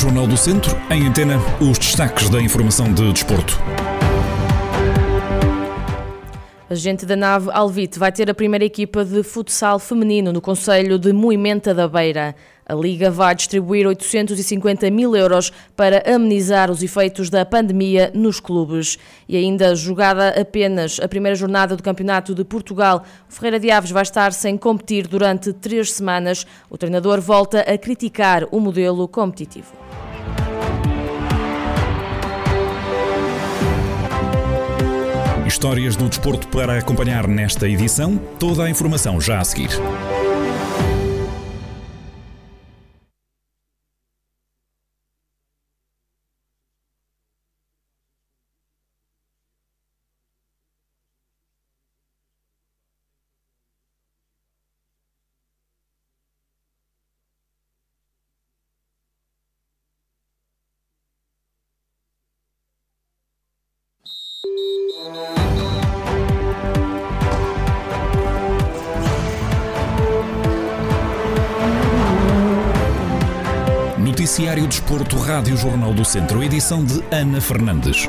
Jornal do Centro, em antena, os destaques da informação de desporto. A gente da nave Alvite vai ter a primeira equipa de futsal feminino no Conselho de Moimenta da Beira. A Liga vai distribuir 850 mil euros para amenizar os efeitos da pandemia nos clubes. E ainda jogada apenas a primeira jornada do Campeonato de Portugal, o Ferreira de Aves vai estar sem competir durante três semanas. O treinador volta a criticar o modelo competitivo. Histórias do desporto para acompanhar nesta edição. Toda a informação já a seguir. Noticiário Desporto, Rádio Jornal do Centro, edição de Ana Fernandes.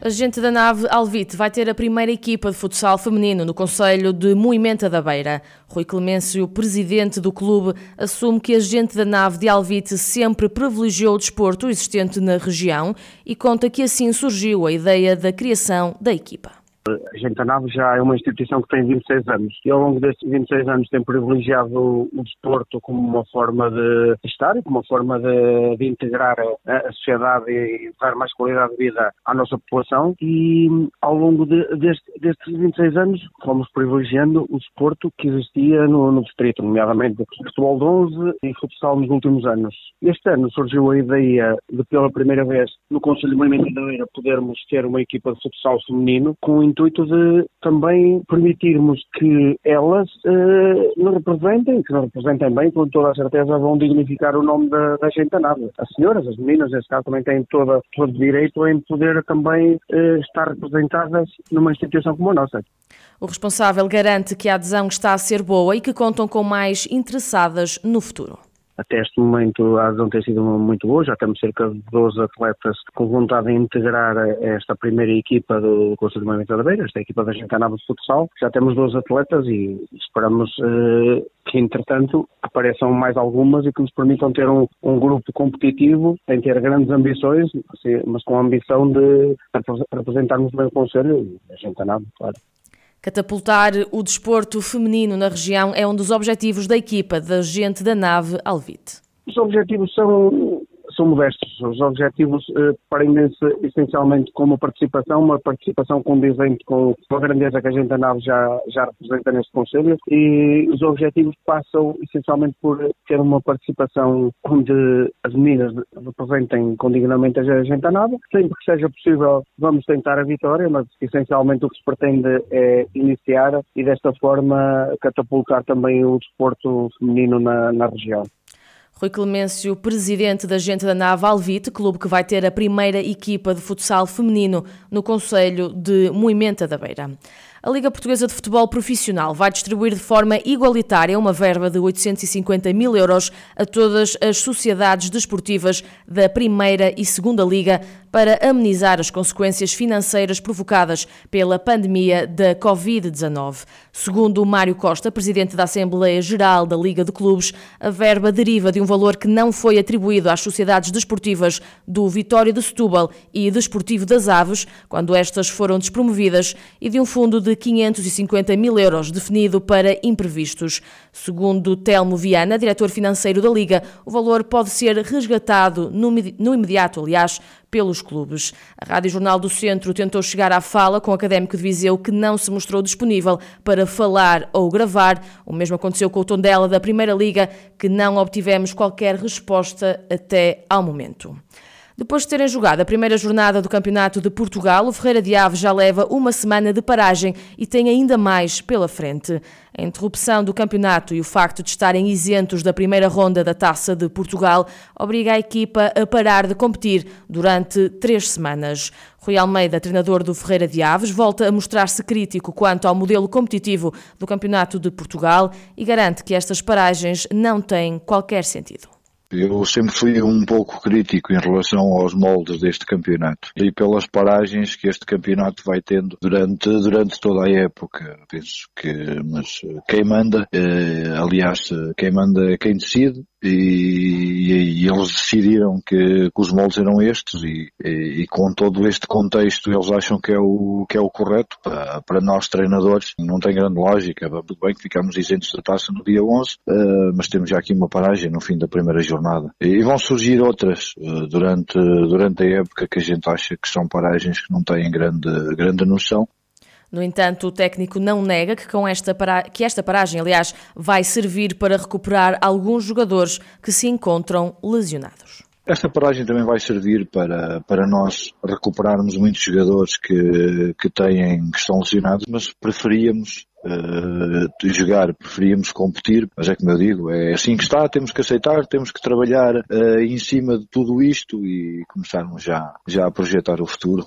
A gente da nave Alvite vai ter a primeira equipa de futsal feminino no Conselho de Moimenta da Beira. Rui Clemêncio, presidente do clube, assume que a gente da nave de Alvite sempre privilegiou o desporto existente na região e conta que assim surgiu a ideia da criação da equipa. A Gente Nave já é uma instituição que tem 26 anos e ao longo destes 26 anos tem privilegiado o desporto como uma forma de estar e como uma forma de, de integrar a, a, sociedade e dar mais qualidade de vida à nossa população e ao longo de, deste, destes 26 anos fomos privilegiando o desporto que existia no, no distrito, nomeadamente futebol de 11 e futsal nos últimos anos. Este ano surgiu a ideia de pela primeira vez no Conselho de Movimento da Beira podermos ter uma equipa de futsal feminino com intuito de também permitirmos que elas uh, nos representem, que nos representem bem, com toda a certeza vão dignificar o nome da, da gente nada. As senhoras, as meninas, nesse caso, também têm toda, todo direito em poder também uh, estar representadas numa instituição como a nossa. O responsável garante que a adesão está a ser boa e que contam com mais interessadas no futuro. Até este momento a adesão tem sido muito boa, já temos cerca de 12 atletas com vontade de integrar esta primeira equipa do Conselho de Movimento da Beira, esta equipa da Gentanava de Futsal. Já temos 12 atletas e esperamos uh, que, entretanto, apareçam mais algumas e que nos permitam ter um, um grupo competitivo, sem ter grandes ambições, mas com a ambição de representarmos bem o Conselho e a Gentanava, claro. Catapultar o desporto feminino na região é um dos objetivos da equipa da gente da nave Alvite. Os objetivos são são modestos. Os objetivos eh, prendem-se essencialmente com uma participação, uma participação condizente com a grandeza que a gente da nave já, já representa neste Conselho e os objetivos passam essencialmente por ter uma participação onde as meninas representem condignamente a gente da nave. Sempre que seja possível vamos tentar a vitória, mas essencialmente o que se pretende é iniciar e desta forma catapultar também o desporto feminino na, na região. Rui Clemêncio, presidente da gente da Nave Alvite, clube que vai ter a primeira equipa de futsal feminino no Conselho de Moimenta da Beira. A Liga Portuguesa de Futebol Profissional vai distribuir de forma igualitária uma verba de 850 mil euros a todas as sociedades desportivas da Primeira e Segunda Liga para amenizar as consequências financeiras provocadas pela pandemia da Covid-19. Segundo Mário Costa, presidente da Assembleia Geral da Liga de Clubes, a verba deriva de um valor que não foi atribuído às sociedades desportivas do Vitória de Setúbal e Desportivo das Aves, quando estas foram despromovidas, e de um fundo de de 550 mil euros, definido para imprevistos. Segundo Telmo Viana, diretor financeiro da Liga, o valor pode ser resgatado no imediato, aliás, pelos clubes. A Rádio Jornal do Centro tentou chegar à fala com o académico de Viseu que não se mostrou disponível para falar ou gravar. O mesmo aconteceu com o Tondela da Primeira Liga, que não obtivemos qualquer resposta até ao momento. Depois de terem jogado a primeira jornada do Campeonato de Portugal, o Ferreira de Aves já leva uma semana de paragem e tem ainda mais pela frente. A interrupção do campeonato e o facto de estarem isentos da primeira ronda da Taça de Portugal obriga a equipa a parar de competir durante três semanas. Rui Almeida, treinador do Ferreira de Aves, volta a mostrar-se crítico quanto ao modelo competitivo do Campeonato de Portugal e garante que estas paragens não têm qualquer sentido. Eu sempre fui um pouco crítico em relação aos moldes deste campeonato e pelas paragens que este campeonato vai tendo durante, durante toda a época. Penso que, mas quem manda, eh, aliás, quem manda é quem decide e, e, eles decidiram que, que, os moldes eram estes e, e, e, com todo este contexto eles acham que é o, que é o correto para, para nós treinadores. Não tem grande lógica. Tudo bem que ficamos isentos da taça no dia 11, uh, eh, mas temos já aqui uma paragem no fim da primeira jornada. E, vão surgir outras uh, durante, durante a época que a gente acha que são paragens que não têm grande, grande noção no entanto, o técnico não nega que, com esta para... que esta paragem, aliás, vai servir para recuperar alguns jogadores que se encontram lesionados. Esta paragem também vai servir para, para nós recuperarmos muitos jogadores que, que, têm, que estão lesionados, mas preferíamos uh, jogar, preferíamos competir, mas é como eu digo, é assim que está, temos que aceitar, temos que trabalhar uh, em cima de tudo isto e começarmos já, já a projetar o futuro.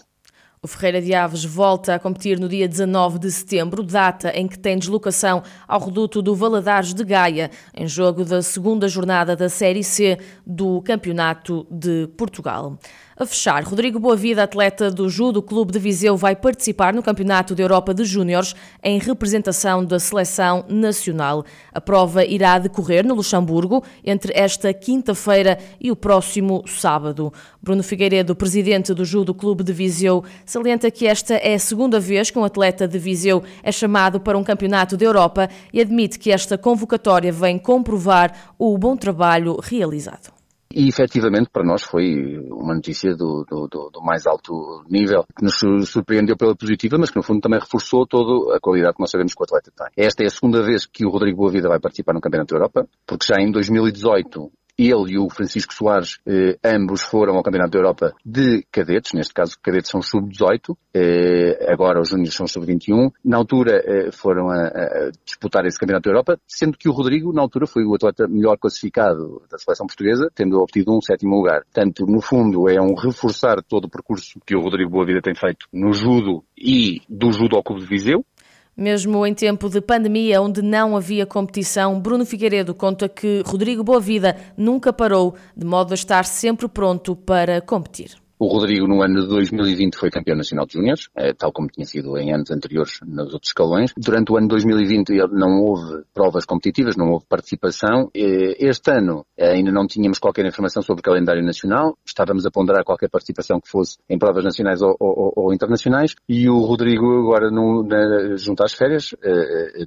O Ferreira de Aves volta a competir no dia 19 de setembro, data em que tem deslocação ao reduto do Valadares de Gaia, em jogo da segunda jornada da Série C do Campeonato de Portugal. A fechar, Rodrigo Boavida, atleta do Judo Clube de Viseu, vai participar no Campeonato da Europa de Júniores em representação da seleção nacional. A prova irá decorrer no Luxemburgo entre esta quinta-feira e o próximo sábado. Bruno Figueiredo, presidente do Judo Clube de Viseu, salienta que esta é a segunda vez que um atleta de Viseu é chamado para um Campeonato da Europa e admite que esta convocatória vem comprovar o bom trabalho realizado. E efetivamente para nós foi uma notícia do, do, do, mais alto nível, que nos surpreendeu pela positiva, mas que no fundo também reforçou toda a qualidade que nós sabemos que o atleta tem. Esta é a segunda vez que o Rodrigo Boavida vai participar no Campeonato da Europa, porque já em 2018 ele e o Francisco Soares, eh, ambos foram ao Campeonato da Europa de cadetes, neste caso cadetes são sub-18, eh, agora os júniores são sub-21. Na altura eh, foram a, a, disputar esse Campeonato da Europa, sendo que o Rodrigo, na altura, foi o atleta melhor classificado da seleção portuguesa, tendo obtido um sétimo lugar. Portanto, no fundo, é um reforçar todo o percurso que o Rodrigo Boavida tem feito no judo e do judo ao Clube de Viseu, mesmo em tempo de pandemia, onde não havia competição, Bruno Figueiredo conta que Rodrigo Boavida nunca parou, de modo a estar sempre pronto para competir. O Rodrigo, no ano de 2020, foi campeão nacional de júniores, eh, tal como tinha sido em anos anteriores nos outros escalões. Durante o ano de 2020 não houve provas competitivas, não houve participação. Eh, este ano eh, ainda não tínhamos qualquer informação sobre o calendário nacional, estávamos a ponderar qualquer participação que fosse em provas nacionais ou, ou, ou internacionais. E o Rodrigo, agora, no, na, junto às férias,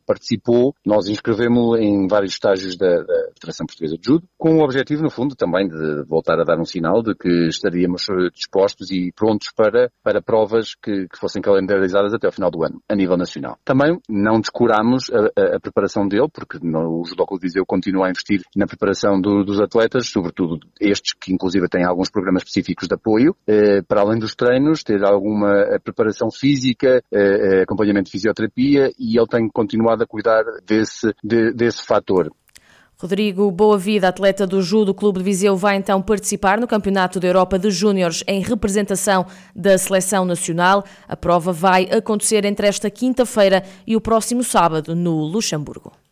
participou. Nós inscrevemos em vários estágios da, da Federação Portuguesa de Judo, com o objetivo, no fundo, também de voltar a dar um sinal de que estaríamos dispostos e prontos para, para provas que, que fossem calendarizadas até ao final do ano, a nível nacional. Também não descuramos a, a, a preparação dele, porque no, o Judoco Viseu continua a investir na preparação do, dos atletas, sobretudo estes que inclusive têm alguns programas específicos de apoio, eh, para além dos treinos, ter alguma eh, preparação física, eh, eh, acompanhamento de fisioterapia e ele tem continuado a cuidar desse, de, desse fator. Rodrigo Boa Vida, atleta do Judo Clube de Viseu, vai então participar no Campeonato da Europa de Júniores em representação da Seleção Nacional. A prova vai acontecer entre esta quinta-feira e o próximo sábado no Luxemburgo.